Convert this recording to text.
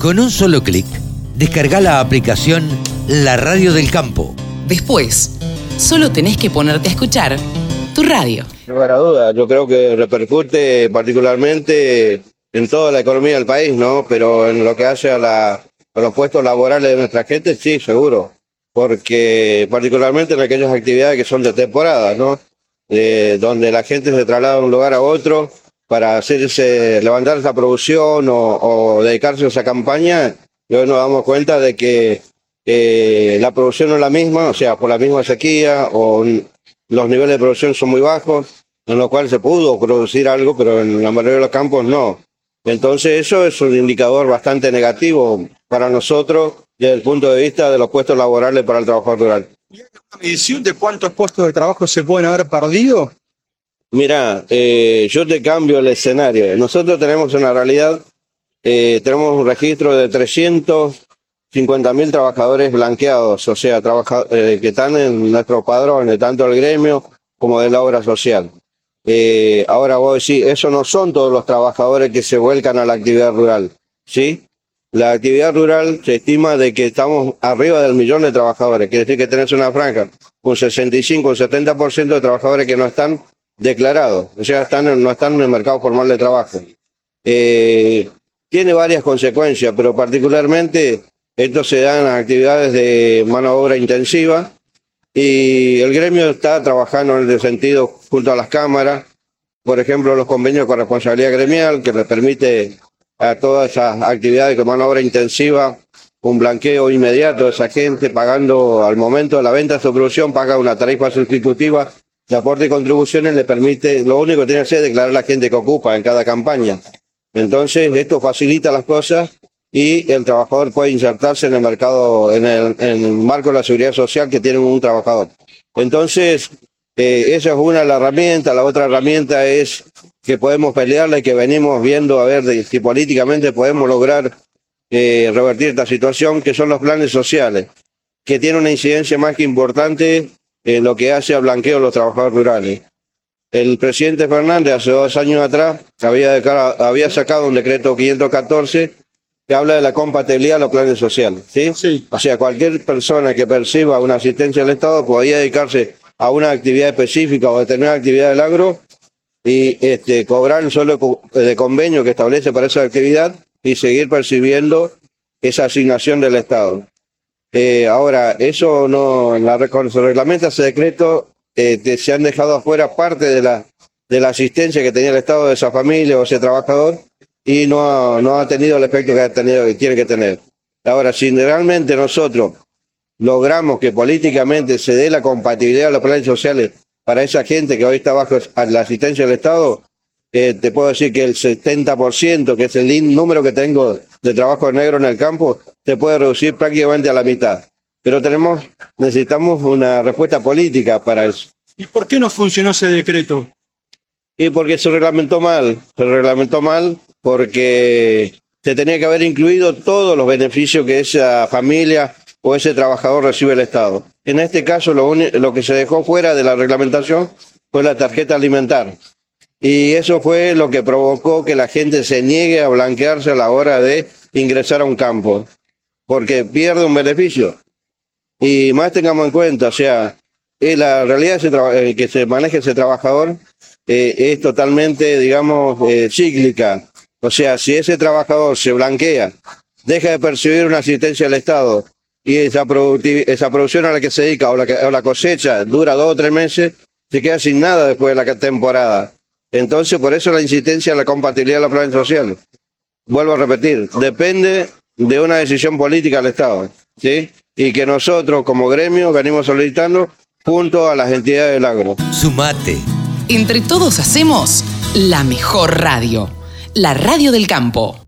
Con un solo clic, descarga la aplicación La Radio del Campo. Después, solo tenés que ponerte a escuchar tu radio. No lugar a duda, yo creo que repercute particularmente en toda la economía del país, ¿no? Pero en lo que hace a, la, a los puestos laborales de nuestra gente, sí, seguro. Porque particularmente en aquellas actividades que son de temporada, ¿no? donde la gente se traslada de un lugar a otro para hacerse, levantar esa producción o, dedicarse a esa campaña, hoy nos damos cuenta de que la producción no es la misma, o sea, por la misma sequía o los niveles de producción son muy bajos, en lo cual se pudo producir algo, pero en la mayoría de los campos no. Entonces eso es un indicador bastante negativo para nosotros desde el punto de vista de los puestos laborales para el trabajador rural. ¿Y hay medición de cuántos puestos de trabajo se pueden haber perdido? Mira, eh, yo te cambio el escenario. Nosotros tenemos una realidad, eh, tenemos un registro de 350 mil trabajadores blanqueados, o sea, eh, que están en nuestros padrones, tanto del gremio como de la obra social. ahora vos decís, eso no son todos los trabajadores que se vuelcan a la actividad rural, ¿sí? La actividad rural se estima de que estamos arriba del millón de trabajadores, quiere decir que tenés una franja, un 65, un 70% de trabajadores que no están declarados, o sea, están, no están en el mercado formal de trabajo. Eh, tiene varias consecuencias, pero particularmente esto se da en actividades de mano de obra intensiva y el gremio está trabajando en ese sentido junto a las cámaras, por ejemplo, los convenios con responsabilidad gremial que le permite a todas esas actividades de mano de obra intensiva un blanqueo inmediato de esa gente pagando al momento de la venta de su producción, paga una tarifa sustitutiva de aporte y contribuciones le permite, lo único que tiene que hacer es declarar la gente que ocupa en cada campaña. Entonces, esto facilita las cosas y el trabajador puede insertarse en el mercado, en el, marco de la seguridad social que tiene un trabajador. Entonces, eh, esa es una de las herramientas. La otra herramienta es que podemos pelearla y que venimos viendo a ver si políticamente podemos lograr eh, revertir esta situación, que son los planes sociales, que tienen una incidencia más que importante en lo que hace a blanqueo de los trabajadores rurales. El presidente Fernández hace dos años atrás había, había sacado un decreto 514 que habla de la compatibilidad de los planes sociales. ¿sí? Sí. O sea, cualquier persona que perciba una asistencia del Estado podía dedicarse a una actividad específica o determinada actividad del agro y este, cobrar un solo de convenio que establece para esa actividad y seguir percibiendo esa asignación del Estado. Eh, ahora, eso no, la, cuando reglamenta ese decreto, eh, se han dejado afuera parte de la, de la asistencia que tenía el Estado de esa familia o ese trabajador y no ha, no ha tenido el efecto que ha tenido que tiene que tener. Ahora, si realmente nosotros logramos que políticamente se dé la compatibilidad de los planes sociales para esa gente que hoy está bajo la asistencia del Estado, eh, te puedo decir que el 70%, que es el número que tengo de trabajo negro en el campo, se puede reducir prácticamente a la mitad. Pero tenemos, necesitamos una respuesta política para eso. ¿Y por qué no funcionó ese decreto? Y porque se reglamentó mal, se reglamentó mal porque se tenía que haber incluido todos los beneficios que esa familia o ese trabajador recibe el Estado. En este caso, lo, lo que se dejó fuera de la reglamentación fue la tarjeta alimentar. Y eso fue lo que provocó que la gente se niegue a blanquearse a la hora de ingresar a un campo, porque pierde un beneficio. Y más tengamos en cuenta, o sea, eh, la realidad eh, que se maneja ese trabajador eh, es totalmente, digamos, cíclica. O sea, si ese trabajador se blanquea, deja de percibir una asistencia del Estado y esa, esa producción a la que se dedica o la, cosecha dura dos o tres meses, se queda sin nada después de la temporada. Entonces, por eso la insistencia en la compatibilidad de los planes sociales. Vuelvo a repetir, depende de una decisión política del Estado, ¿sí? Y que nosotros, como gremio, venimos solicitando junto a las entidades del agro. Sumate. Entre todos hacemos la mejor radio, la radio del campo.